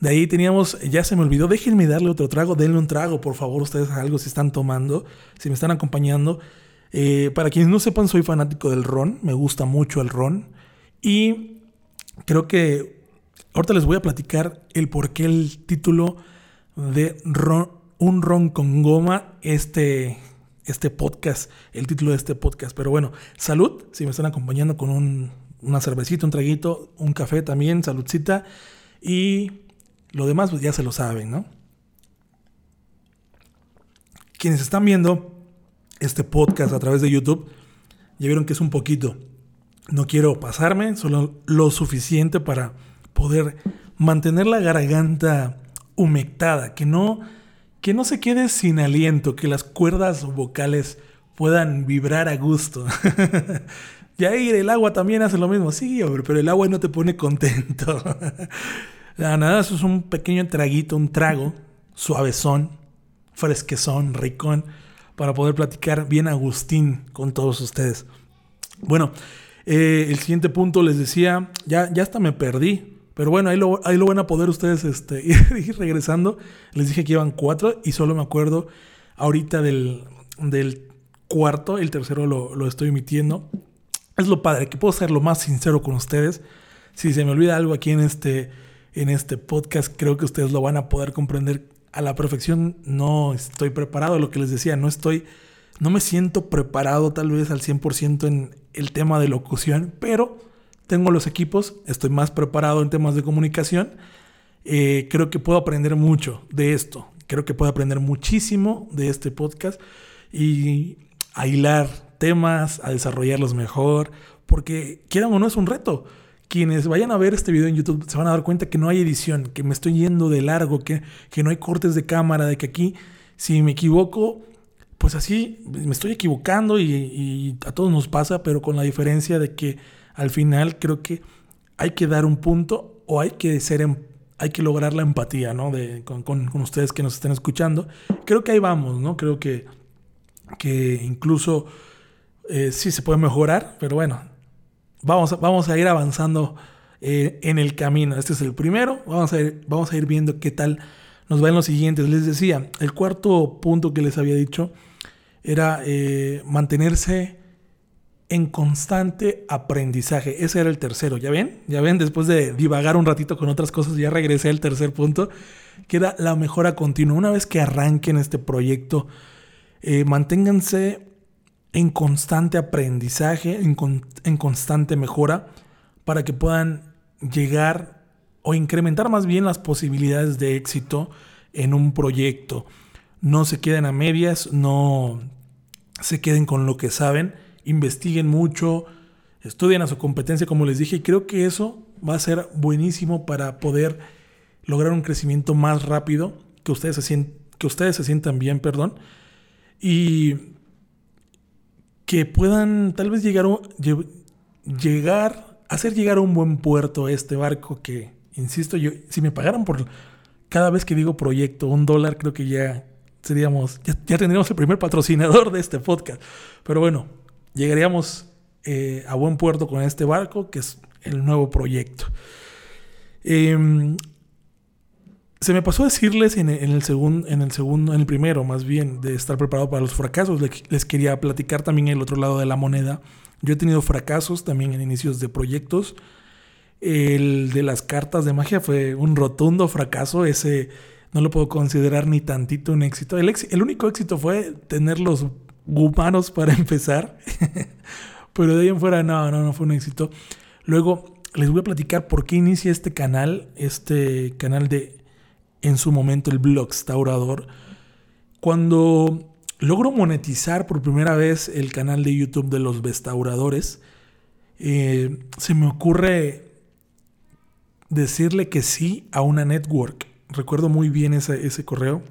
Speaker 1: De ahí teníamos, ya se me olvidó, déjenme darle otro trago, denle un trago, por favor, ustedes algo si están tomando, si me están acompañando. Eh, para quienes no sepan, soy fanático del ron, me gusta mucho el ron y creo que ahorita les voy a platicar el por qué el título de Un ron con goma, este, este podcast, el título de este podcast. Pero bueno, salud, si me están acompañando con un, una cervecita, un traguito, un café también, saludcita. Y lo demás pues ya se lo saben, ¿no? Quienes están viendo este podcast a través de YouTube, ya vieron que es un poquito. No quiero pasarme, solo lo suficiente para poder mantener la garganta humectada, que no, que no se quede sin aliento, que las cuerdas vocales puedan vibrar a gusto. ahí el agua también hace lo mismo, sí, pero el agua no te pone contento. nada, nada, eso es un pequeño traguito, un trago, suavezón, fresquezón, ricón, para poder platicar bien Agustín con todos ustedes. Bueno, eh, el siguiente punto les decía, ya, ya hasta me perdí. Pero bueno, ahí lo, ahí lo van a poder ustedes este, ir regresando. Les dije que iban cuatro y solo me acuerdo ahorita del, del cuarto. El tercero lo, lo, estoy emitiendo. Es lo padre, que puedo ser lo más sincero con ustedes. Si se me olvida algo aquí en este, en este podcast, creo que ustedes lo van a poder comprender a la perfección. No estoy preparado, lo que les decía, no estoy, no me siento preparado tal vez al 100% en el tema de locución, pero tengo los equipos, estoy más preparado en temas de comunicación. Eh, creo que puedo aprender mucho de esto. Creo que puedo aprender muchísimo de este podcast y a hilar temas, a desarrollarlos mejor, porque quieran o no es un reto. Quienes vayan a ver este video en YouTube se van a dar cuenta que no hay edición, que me estoy yendo de largo, que, que no hay cortes de cámara, de que aquí, si me equivoco, pues así me estoy equivocando y, y a todos nos pasa, pero con la diferencia de que al final creo que hay que dar un punto o hay que ser em, hay que lograr la empatía, ¿no? De, con, ustedes que nos estén escuchando. Creo que ahí vamos, ¿no? Creo que, que incluso eh, sí se puede mejorar, pero bueno, vamos a, vamos a ir avanzando eh, en el camino. Este es el primero, vamos a, ir, vamos a ir viendo qué tal nos va en los siguientes. Les decía, el cuarto punto que les había dicho era eh, mantenerse en constante aprendizaje. Ese era el tercero, ¿ya ven? Ya ven, después de divagar un ratito con otras cosas, ya regresé al tercer punto, que era la mejora continua. Una vez que arranquen este proyecto, eh, manténganse en constante aprendizaje, en, en constante mejora, para que puedan llegar o incrementar más bien las posibilidades de éxito en un proyecto. No se queden a medias, no se queden con lo que saben investiguen mucho, estudien a su competencia, como les dije, y creo que eso va a ser buenísimo para poder lograr un crecimiento más rápido, que ustedes se, sientan, que ustedes se sientan bien, perdón, y que puedan tal vez llegar, llegar, hacer llegar a un buen puerto este barco que, insisto, yo, si me pagaran por cada vez que digo proyecto un dólar, creo que ya seríamos, ya, ya tendríamos el primer patrocinador de este podcast. Pero bueno, llegaríamos eh, a buen puerto con este barco, que es el nuevo proyecto. Em, se me pasó decirles en, el segundo, en el segundo, en el primero más bien, de estar preparado para los fracasos. Les, quería platicar también el otro lado de la moneda. Yo he tenido fracasos también en inicios de proyectos. El de las cartas de magia fue un rotundo fracaso. Ese no lo puedo considerar ni tantito un éxito. El, el único éxito fue tener los humanos para empezar. Pero de ahí en fuera, no, no, no fue un éxito. Luego les voy a platicar por qué inicia este canal, este canal de, en su momento, el Blogstaurador. Cuando logro monetizar por primera vez el canal de YouTube de los Bestauradores, eh, se me ocurre decirle que sí a una network. Recuerdo muy bien ese, ese correo.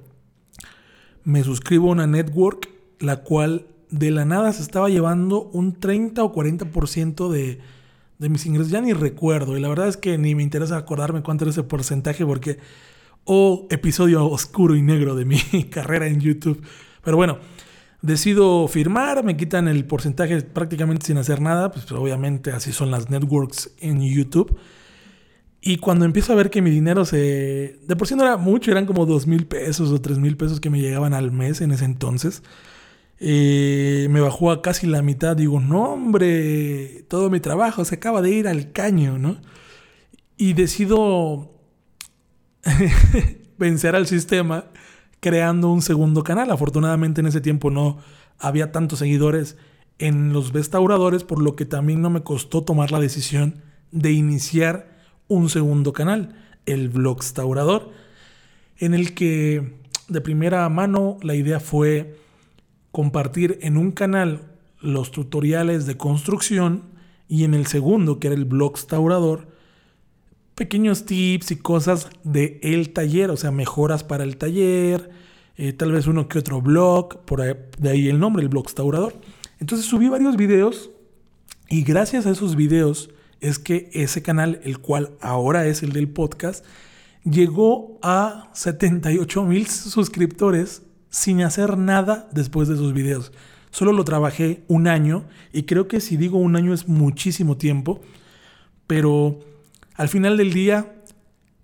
Speaker 1: Me suscribo a una network la cual de la nada se estaba llevando un 30 o 40% de, de mis ingresos. Ya ni recuerdo. Y la verdad es que ni me interesa acordarme cuánto era ese porcentaje porque... Oh, episodio oscuro y negro de mi carrera en YouTube. Pero bueno, decido firmar, me quitan el porcentaje prácticamente sin hacer nada. Pues obviamente así son las networks en YouTube. Y cuando empiezo a ver que mi dinero se... De por sí no era mucho, eran como dos mil pesos o tres mil pesos que me llegaban al mes en ese entonces. Eh, me bajó a casi la mitad. Digo, no, hombre, todo mi trabajo se acaba de ir al caño, ¿no? Y decido vencer al sistema creando un segundo canal. Afortunadamente en ese tiempo no había tantos seguidores en los restauradores, por lo que también no me costó tomar la decisión de iniciar un segundo canal, el Blogstaurador, en el que de primera mano la idea fue compartir en un canal los tutoriales de construcción y en el segundo, que era el Blogstaurador, pequeños tips y cosas de el taller, o sea, mejoras para el taller, eh, tal vez uno que otro blog, por ahí, de ahí el nombre, el Blogstaurador. Entonces subí varios videos y gracias a esos videos es que ese canal, el cual ahora es el del podcast, llegó a 78 mil suscriptores sin hacer nada después de sus videos. Solo lo trabajé un año y creo que si digo un año es muchísimo tiempo, pero al final del día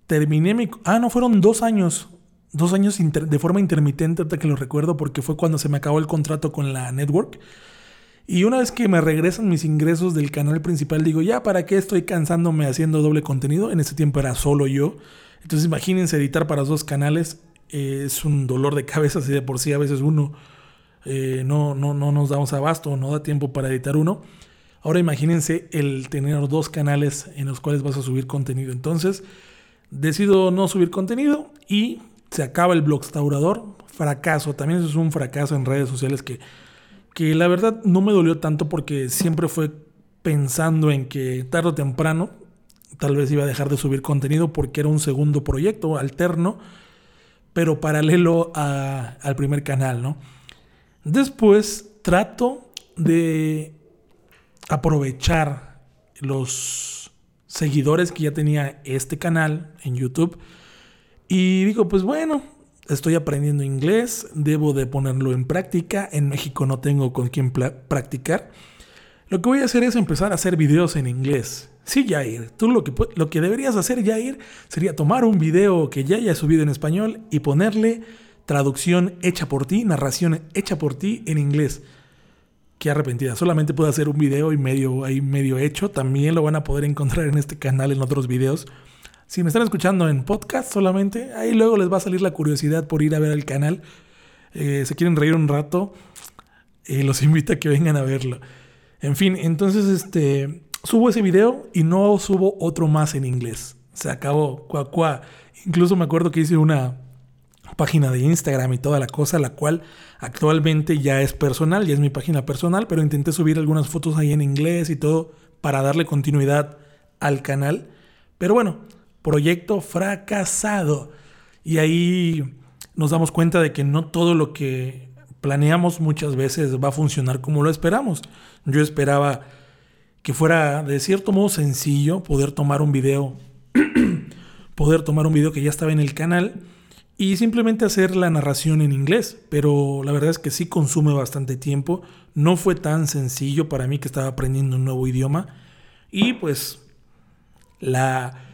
Speaker 1: terminé mi... Ah, no, fueron dos años. Dos años de forma intermitente, hasta que lo recuerdo, porque fue cuando se me acabó el contrato con la network. Y una vez que me regresan mis ingresos del canal principal, digo, ya, ¿para qué estoy cansándome haciendo doble contenido? En ese tiempo era solo yo. Entonces imagínense editar para dos canales es un dolor de cabeza si de por sí a veces uno eh, no, no, no nos damos abasto, no da tiempo para editar uno. Ahora imagínense el tener dos canales en los cuales vas a subir contenido. Entonces, decido no subir contenido y se acaba el blogstaurador. Fracaso, también eso es un fracaso en redes sociales que, que la verdad no me dolió tanto porque siempre fue pensando en que tarde o temprano tal vez iba a dejar de subir contenido porque era un segundo proyecto alterno pero paralelo al primer canal, ¿no? Después trato de aprovechar los seguidores que ya tenía este canal en YouTube y digo, pues bueno, estoy aprendiendo inglés, debo de ponerlo en práctica, en México no tengo con quién practicar. Lo que voy a hacer es empezar a hacer videos en inglés. Sí, Jair, tú lo que, lo que deberías hacer, Jair, sería tomar un video que ya haya subido en español y ponerle traducción hecha por ti, narración hecha por ti en inglés. Qué arrepentida. Solamente puedo hacer un video y medio ahí medio hecho. También lo van a poder encontrar en este canal en otros videos. Si me están escuchando en podcast solamente, ahí luego les va a salir la curiosidad por ir a ver el canal. Eh, se quieren reír un rato, eh, los invito a que vengan a verlo. En fin, entonces este subo ese video y no subo otro más en inglés. Se acabó, cuá, Incluso me acuerdo que hice una página de Instagram y toda la cosa, la cual actualmente ya es personal, ya es mi página personal, pero intenté subir algunas fotos ahí en inglés y todo para darle continuidad al canal. Pero bueno, proyecto fracasado. Y ahí nos damos cuenta de que no todo lo que planeamos muchas veces va a funcionar como lo esperamos. Yo esperaba que fuera de cierto modo sencillo poder tomar un video, poder tomar un video que ya estaba en el canal y simplemente hacer la narración en inglés, pero la verdad es que sí consume bastante tiempo, no fue tan sencillo para mí que estaba aprendiendo un nuevo idioma y pues la,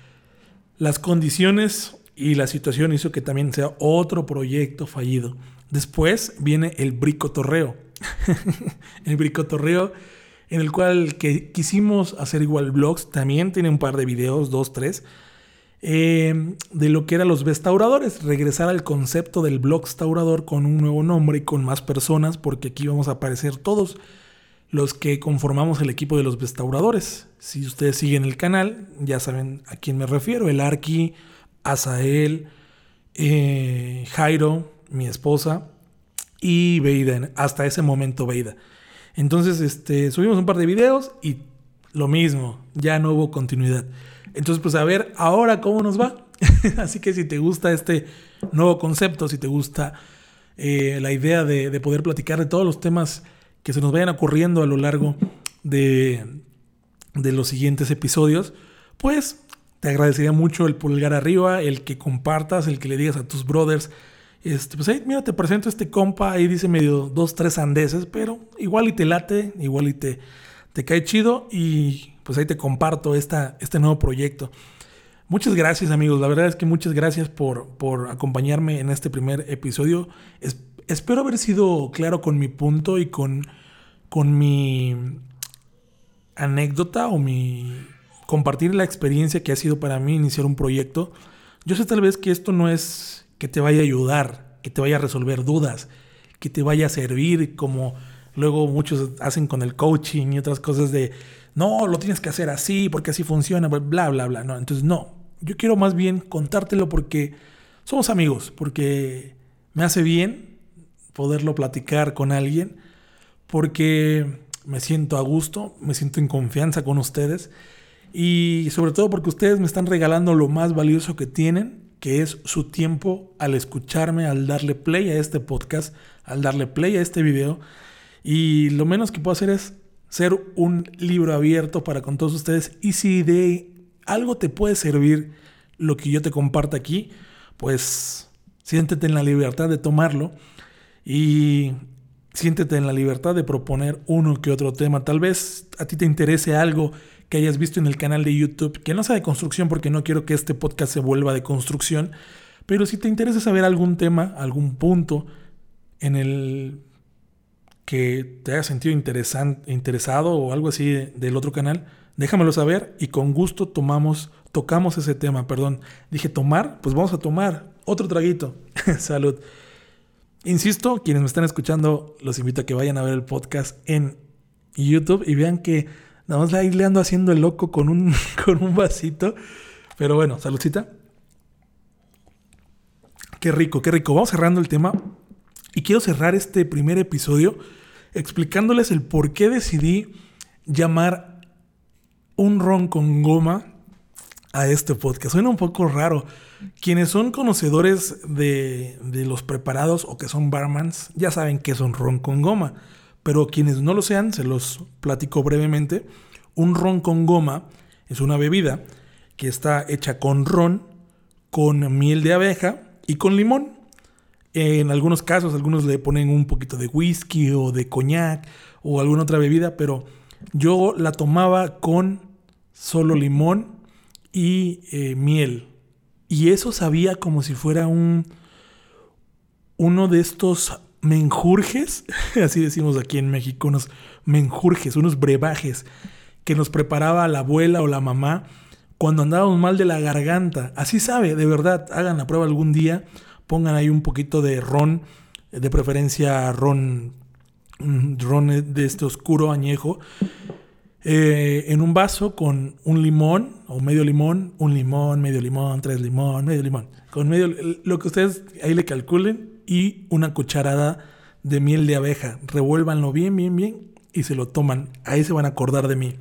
Speaker 1: las condiciones y la situación hizo que también sea otro proyecto fallido. Después viene el bricotorreo. el bricotorreo en el cual que quisimos hacer igual blogs, también tiene un par de videos, dos, tres, eh, de lo que eran los bestauradores, regresar al concepto del blogstaurador con un nuevo nombre y con más personas, porque aquí vamos a aparecer todos los que conformamos el equipo de los bestauradores. Si ustedes siguen el canal, ya saben a quién me refiero, el Arqui, Asael, eh, Jairo, mi esposa, y Beida, hasta ese momento Beida. Entonces, este, subimos un par de videos y lo mismo, ya no hubo continuidad. Entonces, pues a ver ahora cómo nos va. Así que si te gusta este nuevo concepto, si te gusta eh, la idea de, poder platicar de todos los temas que se nos vayan ocurriendo a lo largo de, de los siguientes episodios, pues te agradecería mucho el pulgar arriba, el que compartas, el que le digas a tus brothers, este, pues ahí, mira, te presento este compa, ahí dice medio dos, tres andeses, pero igual y te late, igual y te, te cae chido y pues ahí te comparto esta, este nuevo proyecto. Muchas gracias amigos, la verdad es que muchas gracias por, por acompañarme en este primer episodio. espero haber sido claro con mi punto y con, con mi anécdota o mi compartir la experiencia que ha sido para mí iniciar un proyecto. Yo sé tal vez que esto no es que te vaya a ayudar, que te vaya a resolver dudas, que te vaya a servir como luego muchos hacen con el coaching y otras cosas de, no, lo tienes que hacer así porque así funciona, bla, bla, bla. No, entonces no, yo quiero más bien contártelo porque somos amigos, porque me hace bien poderlo platicar con alguien, porque me siento a gusto, me siento en confianza con ustedes y sobre todo porque ustedes me están regalando lo más valioso que tienen, que es su tiempo al escucharme, al darle play a este podcast, al darle play a este video. Y lo menos que puedo hacer es ser un libro abierto para con todos ustedes. Y si de algo te puede servir lo que yo te comparto aquí, pues siéntete en la libertad de tomarlo y siéntete en la libertad de proponer uno que otro tema. Tal vez a ti te interese algo que hayas visto en el canal de YouTube, que no sea de construcción porque no quiero que este podcast se vuelva de construcción, pero si te interesa saber algún tema, algún punto en el que te haya sentido interesado o algo así del otro canal, déjamelo saber y con gusto tomamos, tocamos ese tema, perdón. Dije tomar, pues vamos a tomar otro traguito. Salud. Insisto, quienes me están escuchando, los invito a que vayan a ver el podcast en YouTube y vean que Nada más ahí le ando haciendo el loco con un, con un vasito. Pero bueno, saludcita. Qué rico, qué rico. Vamos cerrando el tema. Y quiero cerrar este primer episodio explicándoles el por qué decidí llamar un ron con goma a este podcast. Suena un poco raro. Quienes son conocedores de, de los preparados o que son barmans ya saben que es un ron con goma. Pero quienes no lo sean, se los platico brevemente. Un ron con goma es una bebida que está hecha con ron, con miel de abeja y con limón. En algunos casos, algunos le ponen un poquito de whisky o de coñac o alguna otra bebida, pero yo la tomaba con solo limón y eh, miel. Y eso sabía como si fuera un uno de estos menjurjes, así decimos aquí en México, unos menjurjes, unos brebajes que nos preparaba la abuela o la mamá cuando andábamos mal de la garganta. Así sabe, de verdad, hagan la prueba algún día, pongan ahí un poquito de ron, de preferencia ron, mm, ron de este oscuro añejo, eh, en un vaso con un limón o medio limón, un limón, medio limón, tres limón, medio limón, con medio, lo que ustedes ahí le calculen y una cucharada de miel de abeja. Revuélvanlo bien, bien, bien y se lo toman. Ahí se van a acordar de mí.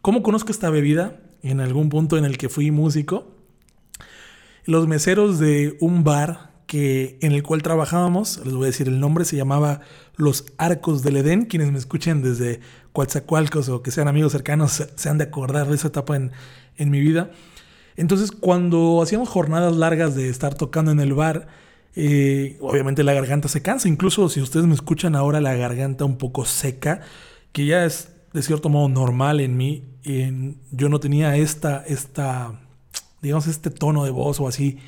Speaker 1: ¿Cómo conozco esta bebida? En algún punto en el que fui músico. Los meseros de un bar que, en el cual trabajábamos, les voy a decir el nombre, se llamaba Los Arcos del Edén. Quienes me escuchen desde Coatzacoalcos o que sean amigos cercanos se, han de acordar de esa etapa en, en mi vida. Entonces, cuando hacíamos jornadas largas de estar tocando en el bar, eh, obviamente la garganta se cansa, incluso si ustedes me escuchan ahora la garganta un poco seca, que ya es de cierto modo normal en mí, yo no tenía esta, esta, digamos, este tono de voz o así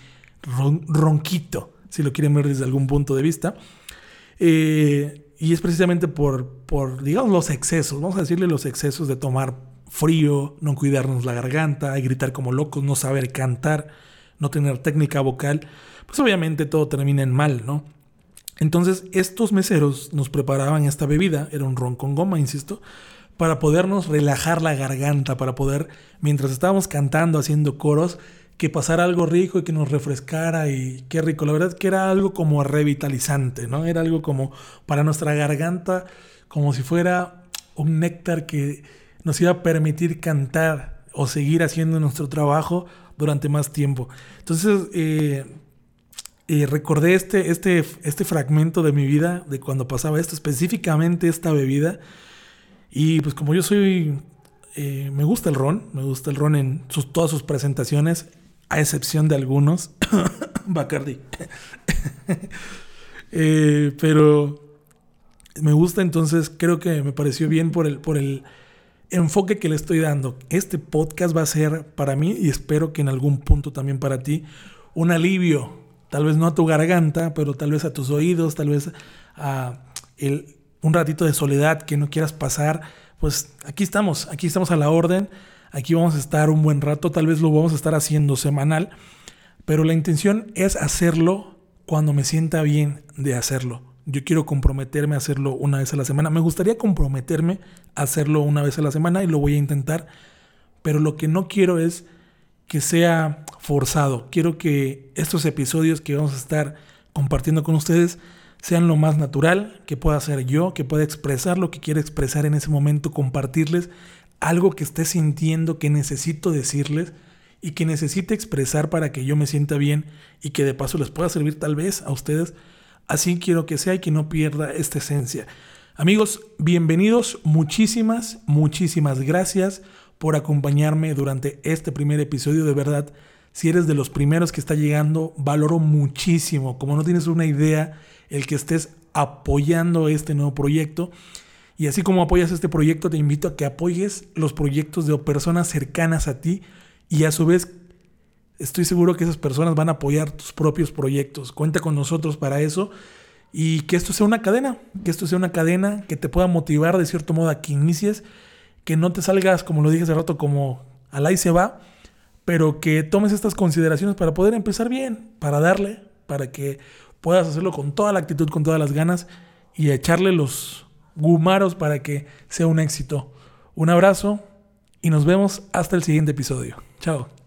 Speaker 1: ronquito, si lo quieren ver desde algún punto de vista. Eh, y es precisamente por, por, digamos, los excesos, vamos a decirle los excesos de tomar frío, no cuidarnos la garganta, gritar como locos, no saber cantar, no tener técnica vocal pues obviamente todo termina en mal, ¿no? Entonces estos meseros nos preparaban esta bebida, era un ron con goma, insisto, para podernos relajar la garganta, para poder, mientras estábamos cantando, haciendo coros, que pasara algo rico y que nos refrescara y qué rico. La verdad es que era algo como revitalizante, ¿no? Era algo como para nuestra garganta, como si fuera un néctar que nos iba a permitir cantar o seguir haciendo nuestro trabajo durante más tiempo. Entonces, eh, y recordé este, este, este fragmento de mi vida, de cuando pasaba esto, específicamente esta bebida. Y pues como yo soy Eh, me gusta el ron, me gusta el ron en sus, todas sus presentaciones, a excepción de algunos. Bacardi. Eh, pero me gusta, entonces creo que me pareció bien por el, por el enfoque que le estoy dando. Este podcast va a ser para mí y espero que en algún punto también para ti un alivio. Tal vez no a tu garganta, pero tal vez a tus oídos, tal vez a un ratito de soledad que no quieras pasar. Pues aquí estamos, aquí estamos a la orden. Aquí vamos a estar un buen rato, tal vez lo vamos a estar haciendo semanal, pero la intención es hacerlo cuando me sienta bien de hacerlo. Yo quiero comprometerme a hacerlo una vez a la semana. Me gustaría comprometerme a hacerlo una vez a la semana y lo voy a intentar. Pero lo que no quiero es que sea forzado. Quiero que estos episodios que vamos a estar compartiendo con ustedes sean lo más natural que pueda ser yo, que pueda expresar lo que quiero expresar en ese momento, compartirles algo que esté sintiendo que necesito decirles y que necesite expresar para que yo me sienta bien y que de paso les pueda servir tal vez a ustedes. Así quiero que sea y que no pierda esta esencia. Amigos, bienvenidos. Muchísimas, muchísimas gracias por acompañarme durante este primer episodio. De verdad, si eres de los primeros que está llegando, valoro muchísimo. Como no tienes una idea, el que estés apoyando este nuevo proyecto. Y así como apoyas este proyecto, te invito a que apoyes los proyectos de personas cercanas a ti y a su vez estoy seguro que esas personas van a apoyar tus propios proyectos. Cuenta con nosotros para eso y que esto sea una cadena, que esto sea una cadena que te pueda motivar de cierto modo a que inicies, que no te salgas, como lo dije hace rato, como al ahí se va, pero que tomes estas consideraciones para poder empezar bien, para darle, para que puedas hacerlo con toda la actitud, con todas las ganas y echarle los gumaros para que sea un éxito. Un abrazo y nos vemos hasta el siguiente episodio. Chao.